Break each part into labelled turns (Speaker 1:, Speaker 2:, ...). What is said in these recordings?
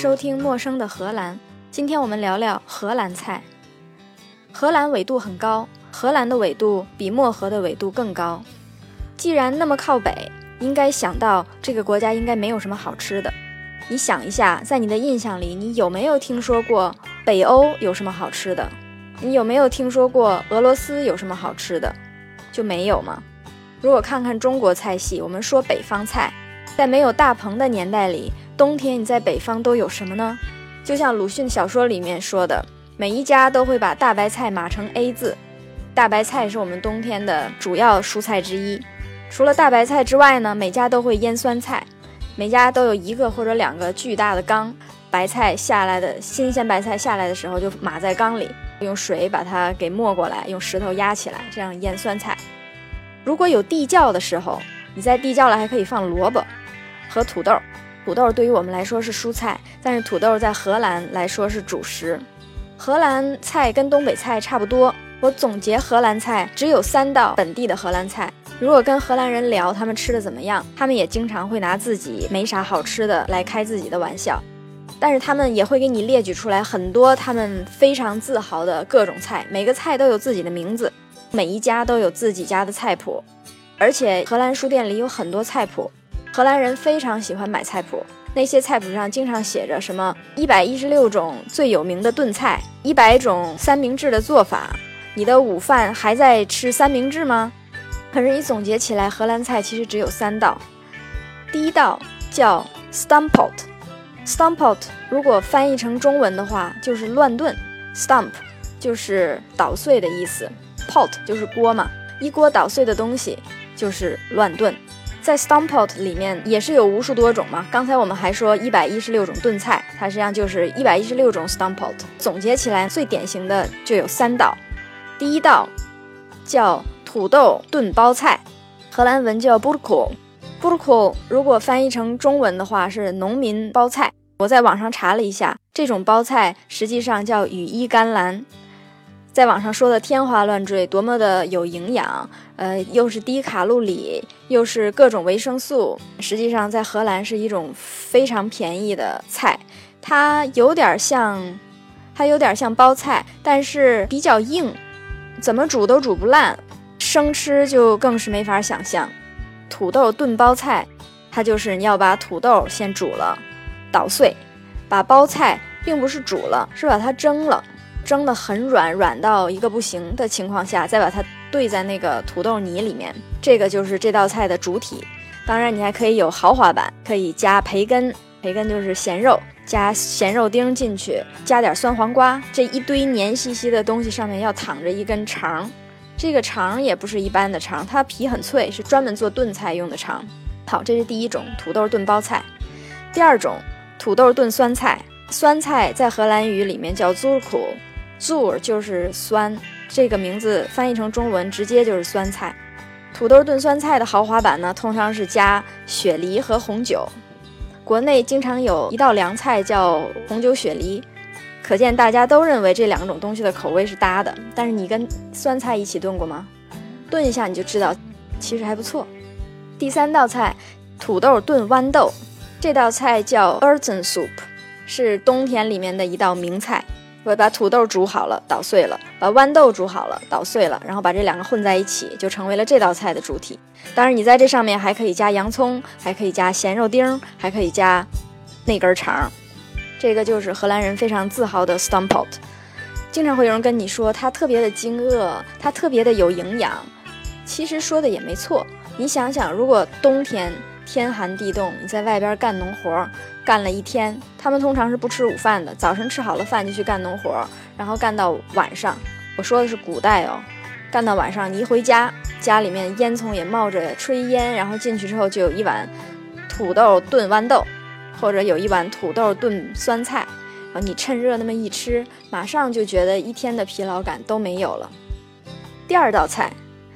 Speaker 1: 收听《陌生的荷兰》。今天我们聊聊荷兰菜。荷兰纬度很高，荷兰的纬度比漠河的纬度更高。既然那么靠北，应该想到这个国家应该没有什么好吃的。你想一下，在你的印象里，你有没有听说过北欧有什么好吃的？你有没有听说过俄罗斯有什么好吃的？就没有吗？如果看看中国菜系，我们说北方菜，在没有大棚的年代里，冬天你在北方都有什么呢？就像鲁迅小说里面说的，每一家都会把大白菜码成 A 字。大白菜是我们冬天的主要蔬菜之一。除了大白菜之外呢，每家都会腌酸菜，每家都有一个或者两个巨大的缸，白菜下来的新鲜白菜下来的时候就码在缸里，用水把它给没过来，用石头压起来，这样腌酸菜。如果有地窖的时候，你在地窖里还可以放萝卜和土豆。土豆对于我们来说是蔬菜，但是土豆在荷兰来说是主食。荷兰菜跟东北菜差不多。我总结荷兰菜只有三道本地的荷兰菜。如果跟荷兰人聊他们吃的怎么样，他们也经常会拿自己没啥好吃的来开自己的玩笑。但是他们也会给你列举出来很多他们非常自豪的各种菜，每个菜都有自己的名字。每一家都有自己家的菜谱，而且荷兰书店里有很多菜谱。荷兰人非常喜欢买菜谱，那些菜谱上经常写着什么一百一十六种最有名的炖菜，一百种三明治的做法。你的午饭还在吃三明治吗？可是你总结起来，荷兰菜其实只有三道。第一道叫 Stamppot，Stamppot 如果翻译成中文的话就是乱炖，Stamp 就是捣碎的意思。pot 就是锅嘛，一锅捣碎的东西就是乱炖。在 Stamppot 里面也是有无数多种嘛。刚才我们还说一百一十六种炖菜，它实际上就是一百一十六种 Stamppot。总结起来，最典型的就有三道。第一道叫土豆炖包菜，荷兰文叫 b o e k o l b o e k o 如果翻译成中文的话是农民包菜。我在网上查了一下，这种包菜实际上叫羽衣甘蓝。在网上说的天花乱坠，多么的有营养，呃，又是低卡路里，又是各种维生素。实际上，在荷兰是一种非常便宜的菜，它有点像，它有点像包菜，但是比较硬，怎么煮都煮不烂，生吃就更是没法想象。土豆炖包菜，它就是你要把土豆先煮了，捣碎，把包菜并不是煮了，是把它蒸了。蒸得很软，软到一个不行的情况下，再把它兑在那个土豆泥里面，这个就是这道菜的主体。当然，你还可以有豪华版，可以加培根，培根就是咸肉，加咸肉丁进去，加点酸黄瓜，这一堆黏兮兮的东西上面要躺着一根肠，这个肠也不是一般的肠，它皮很脆，是专门做炖菜用的肠。好，这是第一种土豆炖包菜。第二种土豆炖酸菜，酸菜在荷兰语里面叫 z u k u zur 就是酸，这个名字翻译成中文直接就是酸菜。土豆炖酸菜的豪华版呢，通常是加雪梨和红酒。国内经常有一道凉菜叫红酒雪梨，可见大家都认为这两种东西的口味是搭的。但是你跟酸菜一起炖过吗？炖一下你就知道，其实还不错。第三道菜，土豆炖豌豆，这道菜叫 Urton Soup，是冬天里面的一道名菜。我把土豆煮好了，捣碎了；把豌豆煮好了，捣碎了，然后把这两个混在一起，就成为了这道菜的主体。当然，你在这上面还可以加洋葱，还可以加咸肉丁，还可以加那根肠。这个就是荷兰人非常自豪的 Stamppot。经常会有人跟你说它特别的惊愕，它特别的有营养。其实说的也没错。你想想，如果冬天天寒地冻，你在外边干农活。干了一天，他们通常是不吃午饭的。早晨吃好了饭就去干农活，然后干到晚上。我说的是古代哦，干到晚上，你一回家，家里面烟囱也冒着炊烟，然后进去之后就有一碗土豆炖豌豆，或者有一碗土豆炖酸菜，然后你趁热那么一吃，马上就觉得一天的疲劳感都没有了。第二道菜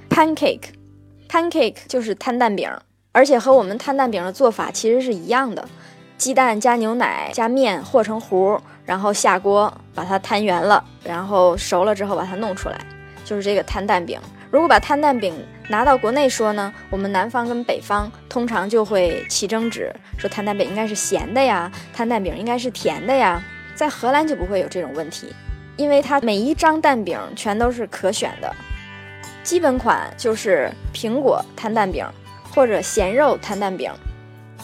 Speaker 1: ，pancake，pancake 就是摊蛋饼，而且和我们摊蛋饼的做法其实是一样的。鸡蛋加牛奶加面和成糊，然后下锅把它摊圆了，然后熟了之后把它弄出来，就是这个摊蛋饼。如果把摊蛋饼拿到国内说呢，我们南方跟北方通常就会起争执，说摊蛋饼应该是咸的呀，摊蛋饼应该是甜的呀。在荷兰就不会有这种问题，因为它每一张蛋饼全都是可选的，基本款就是苹果摊蛋饼或者咸肉摊蛋饼。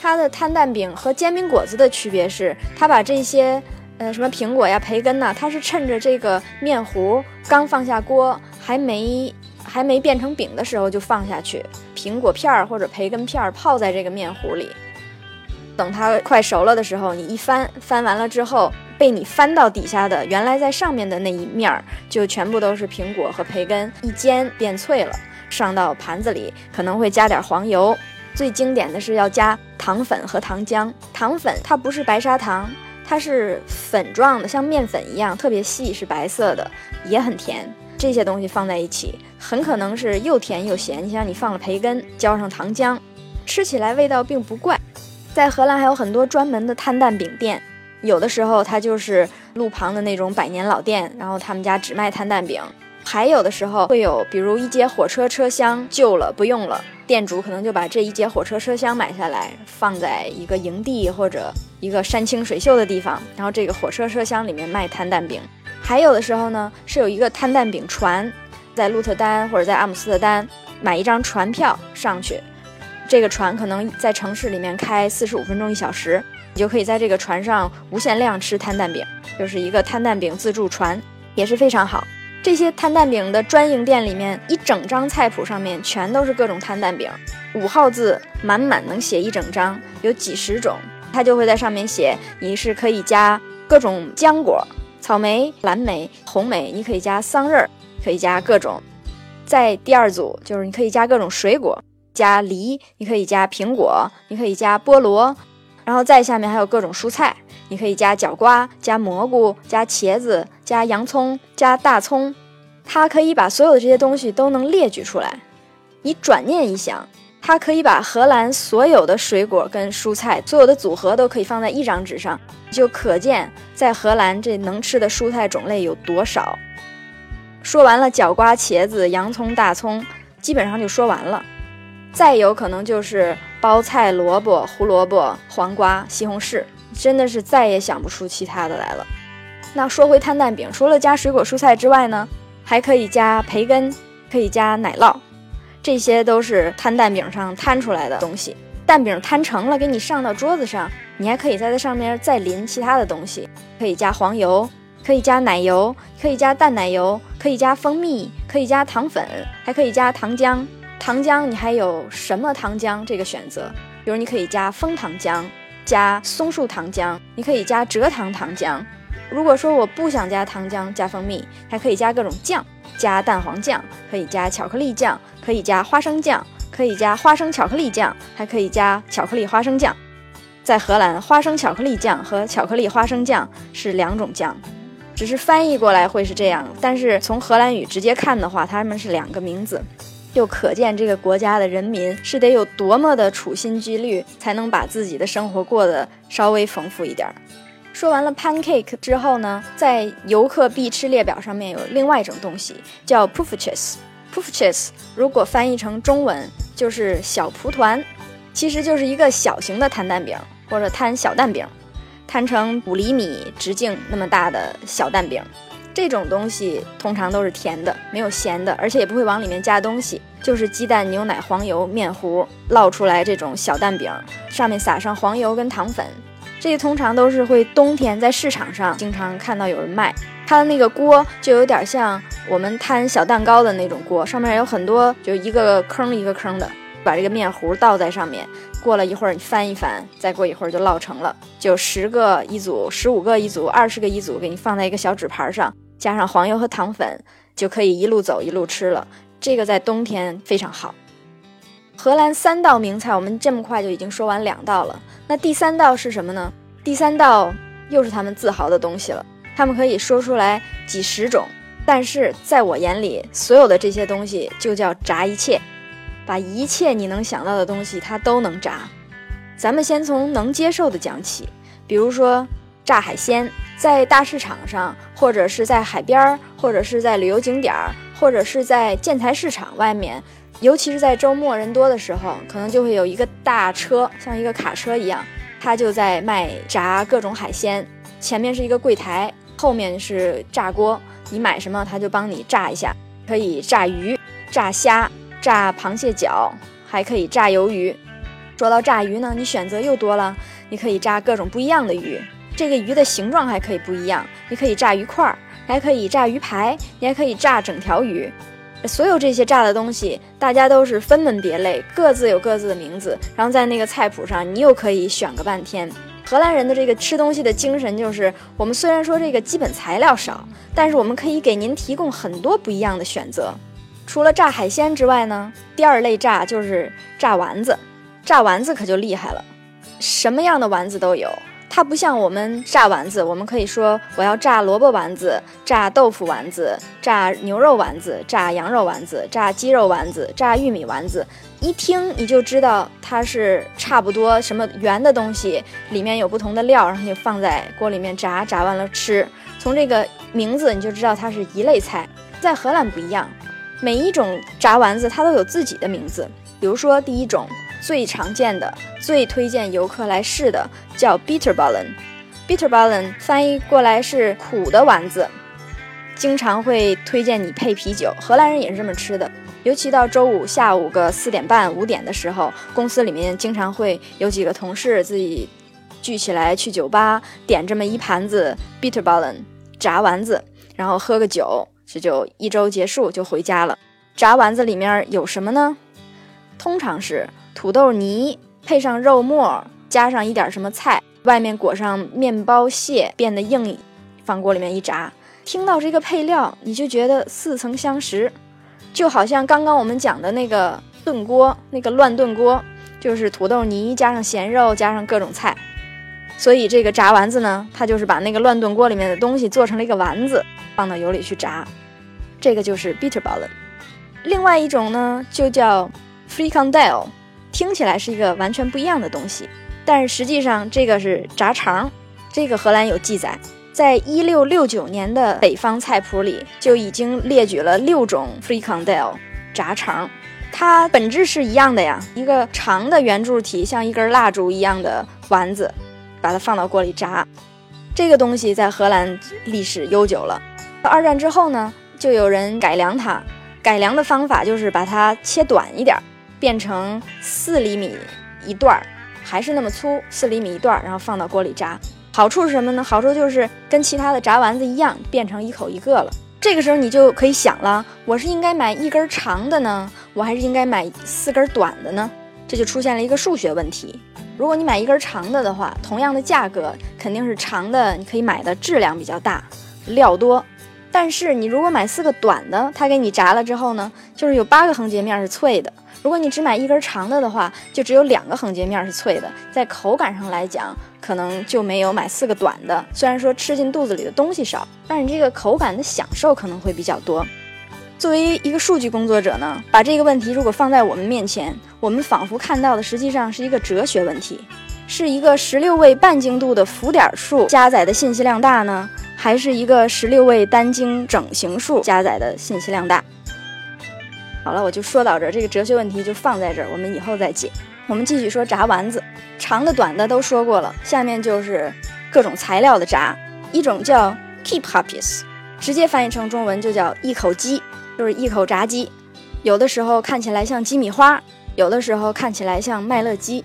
Speaker 1: 它的摊蛋饼和煎饼果子的区别是，它把这些呃什么苹果呀、培根呐，它是趁着这个面糊刚放下锅，还没还没变成饼的时候就放下去，苹果片儿或者培根片儿泡在这个面糊里，等它快熟了的时候，你一翻，翻完了之后。被你翻到底下的，原来在上面的那一面儿，就全部都是苹果和培根，一煎变脆了。上到盘子里，可能会加点黄油。最经典的是要加糖粉和糖浆。糖粉它不是白砂糖，它是粉状的，像面粉一样，特别细，是白色的，也很甜。这些东西放在一起，很可能是又甜又咸。你像你放了培根，浇上糖浆，吃起来味道并不怪。在荷兰还有很多专门的摊蛋饼店。有的时候它就是路旁的那种百年老店，然后他们家只卖摊蛋饼；还有的时候会有，比如一节火车车厢旧了不用了，店主可能就把这一节火车车厢买下来，放在一个营地或者一个山清水秀的地方，然后这个火车车厢里面卖摊蛋饼。还有的时候呢，是有一个摊蛋饼船，在鹿特丹或者在阿姆斯特丹买一张船票上去，这个船可能在城市里面开四十五分钟一小时。你就可以在这个船上无限量吃摊蛋饼，就是一个摊蛋饼自助船，也是非常好。这些摊蛋饼的专营店里面，一整张菜谱上面全都是各种摊蛋饼，五号字满满能写一整张，有几十种。他就会在上面写，你是可以加各种浆果，草莓、蓝莓、红莓，你可以加桑葚，可以加各种。在第二组就是你可以加各种水果，加梨，你可以加苹果，你可以加菠萝。然后再下面还有各种蔬菜，你可以加角瓜、加蘑菇、加茄子、加洋葱、加大葱，它可以把所有的这些东西都能列举出来。你转念一想，它可以把荷兰所有的水果跟蔬菜所有的组合都可以放在一张纸上，就可见在荷兰这能吃的蔬菜种类有多少。说完了角瓜、茄子、洋葱、大葱，基本上就说完了。再有可能就是包菜、萝卜、胡萝卜、黄瓜、西红柿，真的是再也想不出其他的来了。那说回摊蛋饼，除了加水果蔬菜之外呢，还可以加培根，可以加奶酪，这些都是摊蛋饼上摊出来的东西。蛋饼摊成了，给你上到桌子上，你还可以在它上面再淋其他的东西，可以加黄油，可以加奶油，可以加淡奶油，可以加蜂蜜，可以加糖粉，还可以加糖浆。糖浆你还有什么糖浆这个选择？比如你可以加枫糖浆，加松树糖浆，你可以加蔗糖糖浆。如果说我不想加糖浆，加蜂蜜，还可以加各种酱，加蛋黄酱，可以加巧克力酱，可以加花生酱，可以加花生巧克力酱，还可以加巧克力花生酱。在荷兰，花生巧克力酱和巧克力花生酱是两种酱，只是翻译过来会是这样，但是从荷兰语直接看的话，它们是两个名字。又可见这个国家的人民是得有多么的处心积虑，才能把自己的生活过得稍微丰富一点儿。说完了 pancake 之后呢，在游客必吃列表上面有另外一种东西，叫 pufches。pufches 如果翻译成中文就是小蒲团，其实就是一个小型的摊蛋饼或者摊小蛋饼，摊成五厘米直径那么大的小蛋饼。这种东西通常都是甜的，没有咸的，而且也不会往里面加东西，就是鸡蛋、牛奶、黄油、面糊烙出来这种小蛋饼，上面撒上黄油跟糖粉。这通常都是会冬天在市场上经常看到有人卖。它的那个锅就有点像我们摊小蛋糕的那种锅，上面有很多，就一个坑一个坑的，把这个面糊倒在上面。过了一会儿，你翻一翻，再过一会儿就烙成了。就十个一组，十五个一组，二十个一组，给你放在一个小纸盘上，加上黄油和糖粉，就可以一路走一路吃了。这个在冬天非常好。荷兰三道名菜，我们这么快就已经说完两道了。那第三道是什么呢？第三道又是他们自豪的东西了。他们可以说出来几十种，但是在我眼里，所有的这些东西就叫炸一切。把一切你能想到的东西，它都能炸。咱们先从能接受的讲起，比如说炸海鲜，在大市场上，或者是在海边儿，或者是在旅游景点儿，或者是在建材市场外面，尤其是在周末人多的时候，可能就会有一个大车，像一个卡车一样，它就在卖炸各种海鲜。前面是一个柜台，后面是炸锅，你买什么，它就帮你炸一下。可以炸鱼、炸虾、炸螃蟹脚，还可以炸鱿鱼。说到炸鱼呢，你选择又多了，你可以炸各种不一样的鱼。这个鱼的形状还可以不一样，你可以炸鱼块，还可以炸鱼排，你还可以炸整条鱼。所有这些炸的东西，大家都是分门别类，各自有各自的名字。然后在那个菜谱上，你又可以选个半天。荷兰人的这个吃东西的精神就是，我们虽然说这个基本材料少，但是我们可以给您提供很多不一样的选择。除了炸海鲜之外呢，第二类炸就是炸丸子。炸丸子可就厉害了，什么样的丸子都有。它不像我们炸丸子，我们可以说我要炸萝卜丸子、炸豆腐丸子、炸牛肉丸子、炸羊肉丸子、炸鸡肉丸子、炸玉米丸子。一听你就知道它是差不多什么圆的东西，里面有不同的料，然后就放在锅里面炸，炸完了吃。从这个名字你就知道它是一类菜。在荷兰不一样，每一种炸丸子它都有自己的名字。比如说第一种。最常见的、最推荐游客来试的叫 Bitterballen，Bitterballen 翻译过来是苦的丸子，经常会推荐你配啤酒。荷兰人也是这么吃的，尤其到周五下午个四点半、五点的时候，公司里面经常会有几个同事自己聚起来去酒吧，点这么一盘子 Bitterballen 炸丸子，然后喝个酒，这就一周结束就回家了。炸丸子里面有什么呢？通常是。土豆泥配上肉末，加上一点什么菜，外面裹上面包屑，变得硬，放锅里面一炸。听到这个配料，你就觉得似曾相识，就好像刚刚我们讲的那个炖锅，那个乱炖锅，就是土豆泥加上咸肉，加上各种菜。所以这个炸丸子呢，它就是把那个乱炖锅里面的东西做成了一个丸子，放到油里去炸。这个就是 Bitterballen。另外一种呢，就叫 Frikandel。听起来是一个完全不一样的东西，但是实际上这个是炸肠。这个荷兰有记载，在一六六九年的北方菜谱里就已经列举了六种 frikandel 炸肠。它本质是一样的呀，一个长的圆柱体，像一根蜡烛一样的丸子，把它放到锅里炸。这个东西在荷兰历史悠久了。二战之后呢，就有人改良它，改良的方法就是把它切短一点。变成四厘米一段儿，还是那么粗，四厘米一段儿，然后放到锅里炸。好处是什么呢？好处就是跟其他的炸丸子一样，变成一口一个了。这个时候你就可以想了，我是应该买一根长的呢，我还是应该买四根短的呢？这就出现了一个数学问题。如果你买一根长的的话，同样的价格肯定是长的，你可以买的质量比较大，料多。但是你如果买四个短的，它给你炸了之后呢，就是有八个横截面是脆的。如果你只买一根长的的话，就只有两个横截面是脆的，在口感上来讲，可能就没有买四个短的。虽然说吃进肚子里的东西少，但是这个口感的享受可能会比较多。作为一个数据工作者呢，把这个问题如果放在我们面前，我们仿佛看到的实际上是一个哲学问题：是一个十六位半精度的浮点数加载的信息量大呢，还是一个十六位单晶整形数加载的信息量大？好了，我就说到这儿，这个哲学问题就放在这儿，我们以后再解。我们继续说炸丸子，长的、短的都说过了，下面就是各种材料的炸。一种叫 keep happies，直接翻译成中文就叫一口鸡，就是一口炸鸡。有的时候看起来像鸡米花，有的时候看起来像麦乐鸡。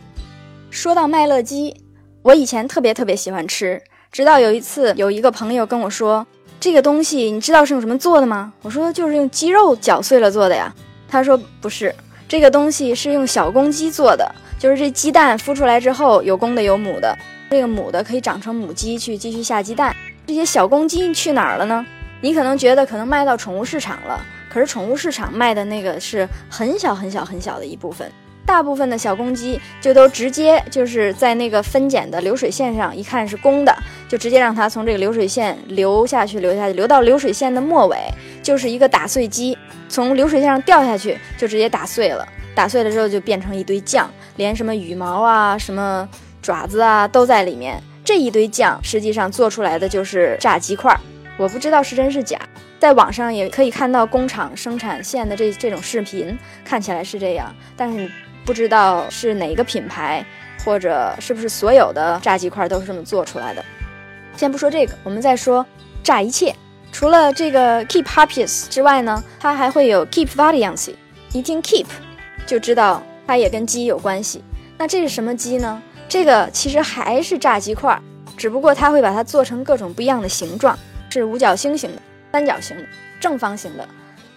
Speaker 1: 说到麦乐鸡，我以前特别特别喜欢吃，直到有一次有一个朋友跟我说，这个东西你知道是用什么做的吗？我说就是用鸡肉搅碎了做的呀。他说不是，这个东西是用小公鸡做的，就是这鸡蛋孵出来之后有公的有母的，这个母的可以长成母鸡去继续下鸡蛋。这些小公鸡去哪儿了呢？你可能觉得可能卖到宠物市场了，可是宠物市场卖的那个是很小很小很小的一部分。大部分的小公鸡就都直接就是在那个分拣的流水线上，一看是公的，就直接让它从这个流水线流下去，流下去，流到流水线的末尾，就是一个打碎机，从流水线上掉下去就直接打碎了，打碎了之后就变成一堆酱，连什么羽毛啊、什么爪子啊都在里面。这一堆酱实际上做出来的就是炸鸡块，我不知道是真是假。在网上也可以看到工厂生产线的这这种视频，看起来是这样，但是不知道是哪个品牌，或者是不是所有的炸鸡块都是这么做出来的。先不说这个，我们再说炸一切。除了这个 keep happiest 之外呢，它还会有 keep variancy。一听 keep 就知道它也跟鸡有关系。那这是什么鸡呢？这个其实还是炸鸡块，只不过它会把它做成各种不一样的形状，是五角星形的。三角形的、正方形的，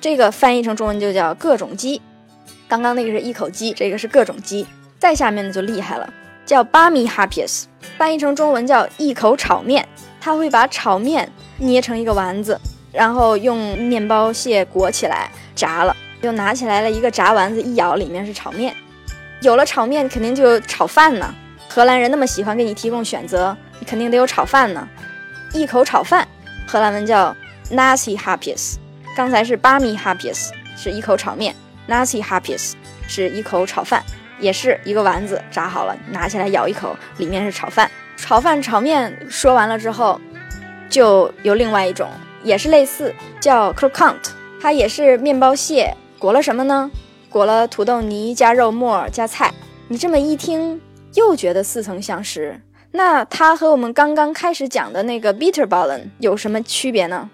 Speaker 1: 这个翻译成中文就叫各种鸡。刚刚那个是一口鸡，这个是各种鸡。再下面的就厉害了，叫巴米哈皮斯，翻译成中文叫一口炒面。他会把炒面捏成一个丸子，然后用面包屑裹起来炸了，又拿起来了一个炸丸子，一咬里面是炒面。有了炒面，肯定就有炒饭呢。荷兰人那么喜欢给你提供选择，肯定得有炒饭呢。一口炒饭，荷兰文叫。Nasi h a p i s 刚才是巴米 happies，是一口炒面；Nasi Hapis 是一口炒饭，也是一个丸子炸好了，拿起来咬一口，里面是炒饭。炒饭、炒面说完了之后，就有另外一种，也是类似，叫 croquant，它也是面包屑裹了什么呢？裹了土豆泥加肉末加菜。你这么一听，又觉得似曾相识。那它和我们刚刚开始讲的那个 bitterballen 有什么区别呢？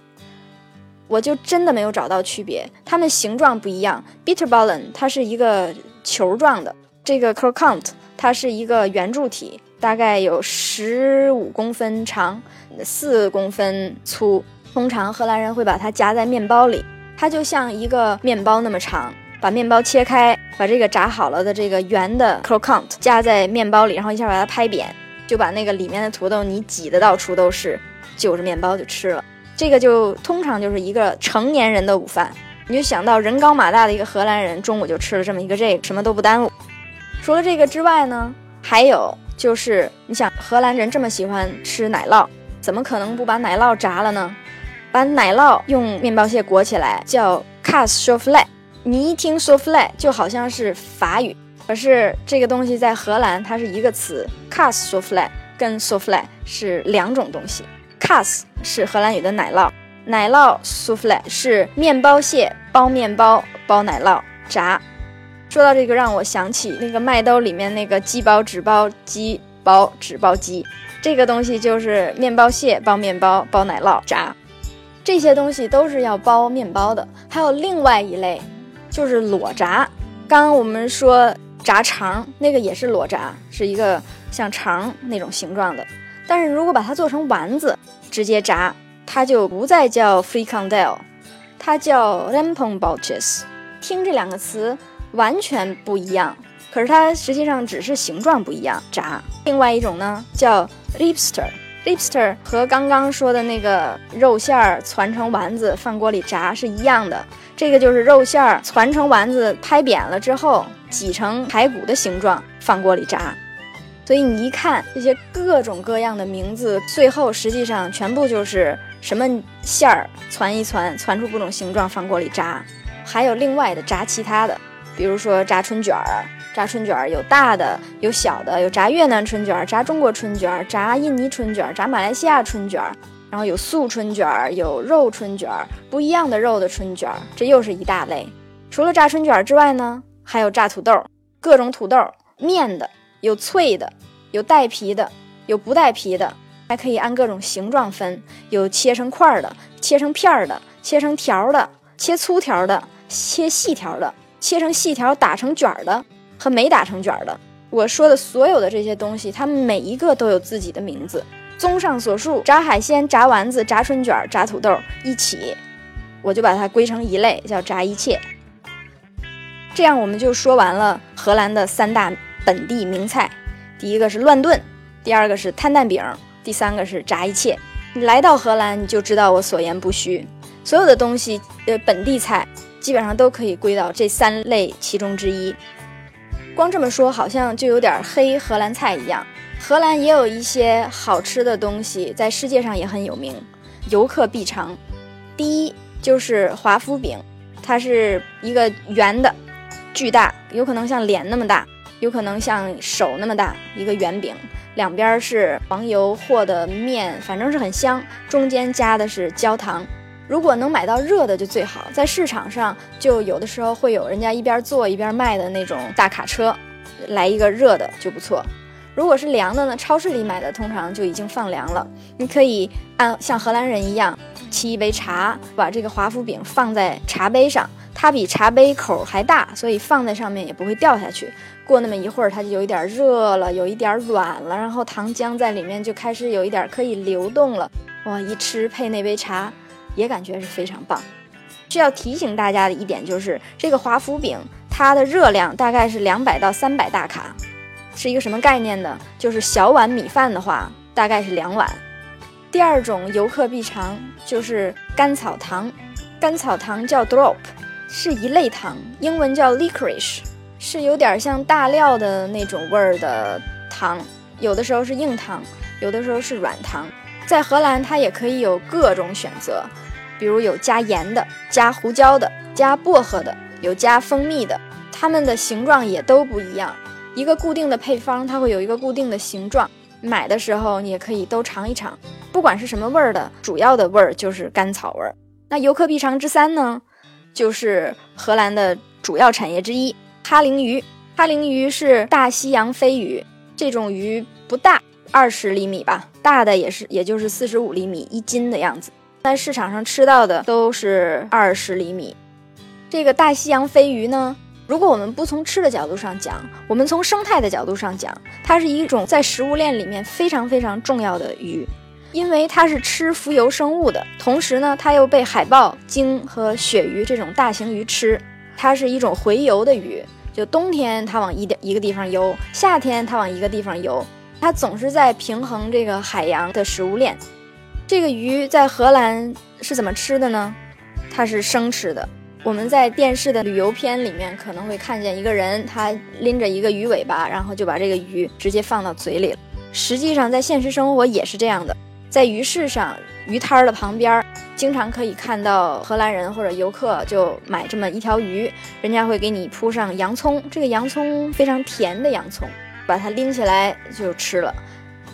Speaker 1: 我就真的没有找到区别，它们形状不一样。Bitterballen 它是一个球状的，这个 Croquant 它是一个圆柱体，大概有十五公分长，四公分粗。通常荷兰人会把它夹在面包里，它就像一个面包那么长。把面包切开，把这个炸好了的这个圆的 Croquant 夹在面包里，然后一下把它拍扁，就把那个里面的土豆泥挤得到处都是，就着面包就吃了。这个就通常就是一个成年人的午饭，你就想到人高马大的一个荷兰人中午就吃了这么一个这个，什么都不耽误。除了这个之外呢，还有就是你想荷兰人这么喜欢吃奶酪，怎么可能不把奶酪炸了呢？把奶酪用面包屑裹起来叫 c a s s souffle。你一听 souffle 就好像是法语，可是这个东西在荷兰它是一个词 c a s s souffle 跟 souffle 是两种东西。Cass 是荷兰语的奶酪，奶酪 souffle 是面包屑包面包包奶酪炸。说到这个，让我想起那个麦兜里面那个鸡包纸包鸡包纸包鸡，这个东西就是面包屑包面包包奶酪炸。这些东西都是要包面包的。还有另外一类，就是裸炸。刚刚我们说炸肠，那个也是裸炸，是一个像肠那种形状的。但是如果把它做成丸子，直接炸，它就不再叫 fricandel，它叫 r e m p o n b o l c h e s 听这两个词完全不一样，可是它实际上只是形状不一样。炸。另外一种呢叫 lipster，lipster 和刚刚说的那个肉馅儿攒成丸子放锅里炸是一样的。这个就是肉馅儿攒成丸子拍扁了之后挤成排骨的形状放锅里炸。所以你一看这些各种各样的名字，最后实际上全部就是什么馅儿攒一攒，攒出各种形状放锅里炸。还有另外的炸其他的，比如说炸春卷儿，炸春卷儿有大的有小的，有炸越南春卷儿、炸中国春卷儿、炸印尼春卷儿、炸马来西亚春卷儿，然后有素春卷儿、有肉春卷儿，不一样的肉的春卷儿，这又是一大类。除了炸春卷儿之外呢，还有炸土豆，各种土豆面的。有脆的，有带皮的，有不带皮的，还可以按各种形状分，有切成块的，切成片儿的，切成条的，切粗条的，切细条的，切成细条打成卷的和没打成卷的。我说的所有的这些东西，它们每一个都有自己的名字。综上所述，炸海鲜、炸丸子、炸春卷、炸土豆一起，我就把它归成一类，叫炸一切。这样我们就说完了荷兰的三大。本地名菜，第一个是乱炖，第二个是摊蛋饼，第三个是炸一切。你来到荷兰，你就知道我所言不虚。所有的东西，呃，本地菜基本上都可以归到这三类其中之一。光这么说，好像就有点黑荷兰菜一样。荷兰也有一些好吃的东西，在世界上也很有名，游客必尝。第一就是华夫饼，它是一个圆的，巨大，有可能像脸那么大。有可能像手那么大一个圆饼，两边是黄油和的面，反正是很香。中间加的是焦糖，如果能买到热的就最好。在市场上就有的时候会有人家一边做一边卖的那种大卡车，来一个热的就不错。如果是凉的呢，超市里买的通常就已经放凉了。你可以按像荷兰人一样沏一杯茶，把这个华夫饼放在茶杯上，它比茶杯口还大，所以放在上面也不会掉下去。过那么一会儿，它就有一点热了，有一点软了，然后糖浆在里面就开始有一点可以流动了。哇，一吃配那杯茶，也感觉是非常棒。需要提醒大家的一点就是，这个华夫饼它的热量大概是两百到三百大卡，是一个什么概念呢？就是小碗米饭的话，大概是两碗。第二种游客必尝就是甘草糖，甘草糖叫 drop，是一类糖，英文叫 licorice。是有点像大料的那种味儿的糖，有的时候是硬糖，有的时候是软糖。在荷兰，它也可以有各种选择，比如有加盐的、加胡椒的、加薄荷的，有加蜂蜜的。它们的形状也都不一样。一个固定的配方，它会有一个固定的形状。买的时候你也可以都尝一尝，不管是什么味儿的，主要的味儿就是甘草味儿。那游客必尝之三呢，就是荷兰的主要产业之一。哈林鱼，哈林鱼是大西洋飞鱼，这种鱼不大，二十厘米吧，大的也是，也就是四十五厘米一斤的样子。在市场上吃到的都是二十厘米。这个大西洋飞鱼呢，如果我们不从吃的角度上讲，我们从生态的角度上讲，它是一种在食物链里面非常非常重要的鱼，因为它是吃浮游生物的，同时呢，它又被海豹、鲸和鳕鱼这种大型鱼吃。它是一种洄游的鱼，就冬天它往一点一个地方游，夏天它往一个地方游，它总是在平衡这个海洋的食物链。这个鱼在荷兰是怎么吃的呢？它是生吃的。我们在电视的旅游片里面可能会看见一个人，他拎着一个鱼尾巴，然后就把这个鱼直接放到嘴里了。实际上，在现实生活也是这样的，在鱼市上，鱼摊儿的旁边。经常可以看到荷兰人或者游客就买这么一条鱼，人家会给你铺上洋葱，这个洋葱非常甜的洋葱，把它拎起来就吃了。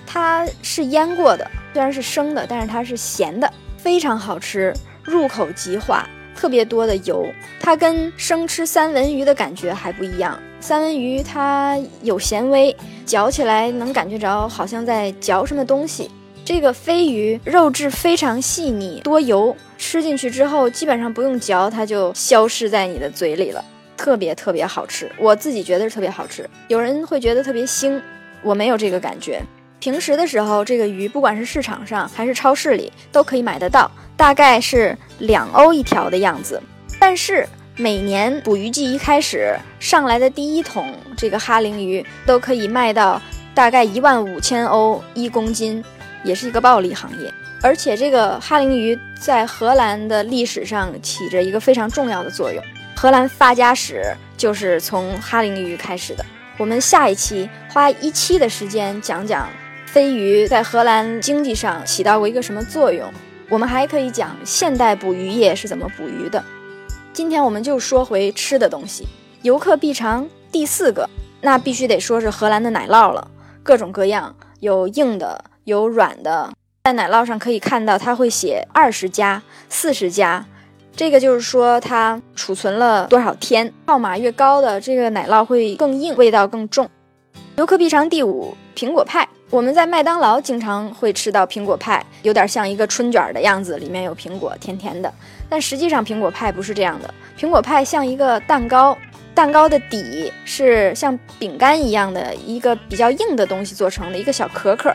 Speaker 1: 它是腌过的，虽然是生的，但是它是咸的，非常好吃，入口即化，特别多的油。它跟生吃三文鱼的感觉还不一样，三文鱼它有咸味，嚼起来能感觉着好像在嚼什么东西。这个飞鱼肉质非常细腻，多油，吃进去之后基本上不用嚼，它就消失在你的嘴里了，特别特别好吃。我自己觉得是特别好吃，有人会觉得特别腥，我没有这个感觉。平时的时候，这个鱼不管是市场上还是超市里都可以买得到，大概是两欧一条的样子。但是每年捕鱼季一开始上来的第一桶这个哈林鱼都可以卖到大概一万五千欧一公斤。也是一个暴利行业，而且这个哈林鱼在荷兰的历史上起着一个非常重要的作用。荷兰发家史就是从哈林鱼开始的。我们下一期花一期的时间讲讲飞鱼在荷兰经济上起到过一个什么作用。我们还可以讲现代捕鱼业是怎么捕鱼的。今天我们就说回吃的东西，游客必尝第四个，那必须得说是荷兰的奶酪了，各种各样，有硬的。有软的，在奶酪上可以看到，它会写二十加、四十加，这个就是说它储存了多少天。号码越高的，这个奶酪会更硬，味道更重。游客必尝第五，苹果派。我们在麦当劳经常会吃到苹果派，有点像一个春卷的样子，里面有苹果，甜甜的。但实际上苹果派不是这样的，苹果派像一个蛋糕，蛋糕的底是像饼干一样的一个比较硬的东西做成的一个小壳壳。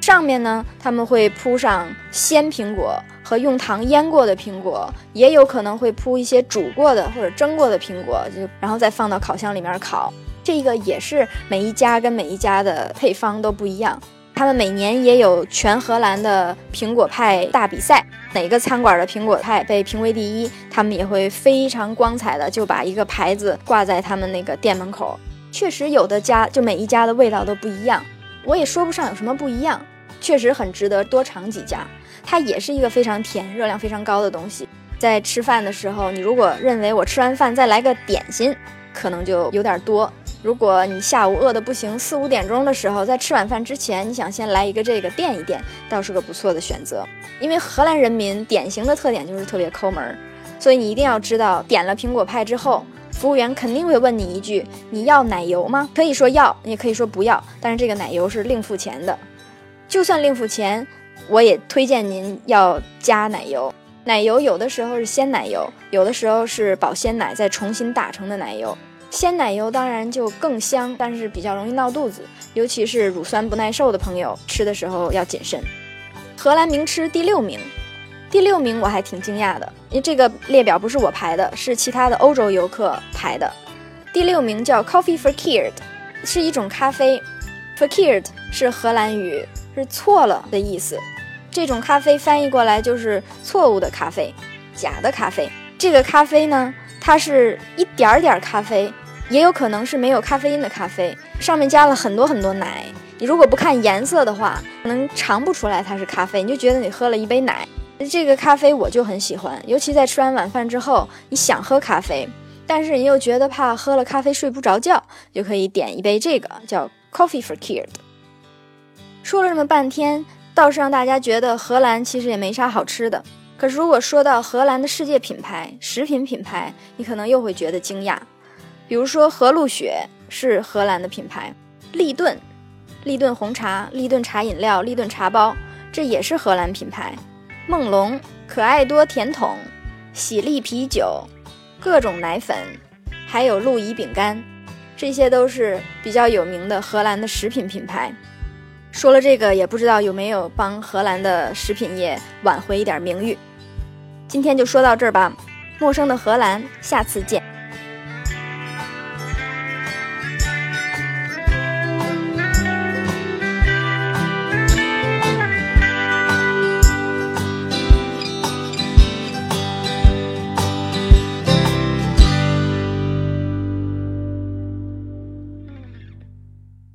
Speaker 1: 上面呢，他们会铺上鲜苹果和用糖腌过的苹果，也有可能会铺一些煮过的或者蒸过的苹果，就然后再放到烤箱里面烤。这个也是每一家跟每一家的配方都不一样。他们每年也有全荷兰的苹果派大比赛，哪个餐馆的苹果派被评为第一，他们也会非常光彩的就把一个牌子挂在他们那个店门口。确实，有的家就每一家的味道都不一样，我也说不上有什么不一样。确实很值得多尝几家，它也是一个非常甜、热量非常高的东西。在吃饭的时候，你如果认为我吃完饭再来个点心，可能就有点多。如果你下午饿得不行，四五点钟的时候，在吃晚饭之前，你想先来一个这个垫一垫，倒是个不错的选择。因为荷兰人民典型的特点就是特别抠门儿，所以你一定要知道，点了苹果派之后，服务员肯定会问你一句：“你要奶油吗？”可以说要，也可以说不要，但是这个奶油是另付钱的。就算另付钱，我也推荐您要加奶油。奶油有的时候是鲜奶油，有的时候是保鲜奶再重新打成的奶油。鲜奶油当然就更香，但是比较容易闹肚子，尤其是乳酸不耐受的朋友，吃的时候要谨慎。荷兰名吃第六名，第六名我还挺惊讶的，因为这个列表不是我排的，是其他的欧洲游客排的。第六名叫 Coffee Verkeerd，是一种咖啡。Verkeerd 是荷兰语，是错了的意思。这种咖啡翻译过来就是错误的咖啡，假的咖啡。这个咖啡呢，它是一点儿点儿咖啡。也有可能是没有咖啡因的咖啡，上面加了很多很多奶。你如果不看颜色的话，可能尝不出来它是咖啡，你就觉得你喝了一杯奶。这个咖啡我就很喜欢，尤其在吃完晚饭之后，你想喝咖啡，但是你又觉得怕喝了咖啡睡不着觉，就可以点一杯这个叫 Coffee for Kid。说了这么半天，倒是让大家觉得荷兰其实也没啥好吃的。可是如果说到荷兰的世界品牌食品品牌，你可能又会觉得惊讶。比如说，和路雪是荷兰的品牌，立顿、立顿红茶、立顿茶饮料、立顿茶包，这也是荷兰品牌。梦龙、可爱多甜筒、喜力啤酒、各种奶粉，还有路易饼干，这些都是比较有名的荷兰的食品品牌。说了这个，也不知道有没有帮荷兰的食品业挽回一点名誉。今天就说到这儿吧，陌生的荷兰，下次见。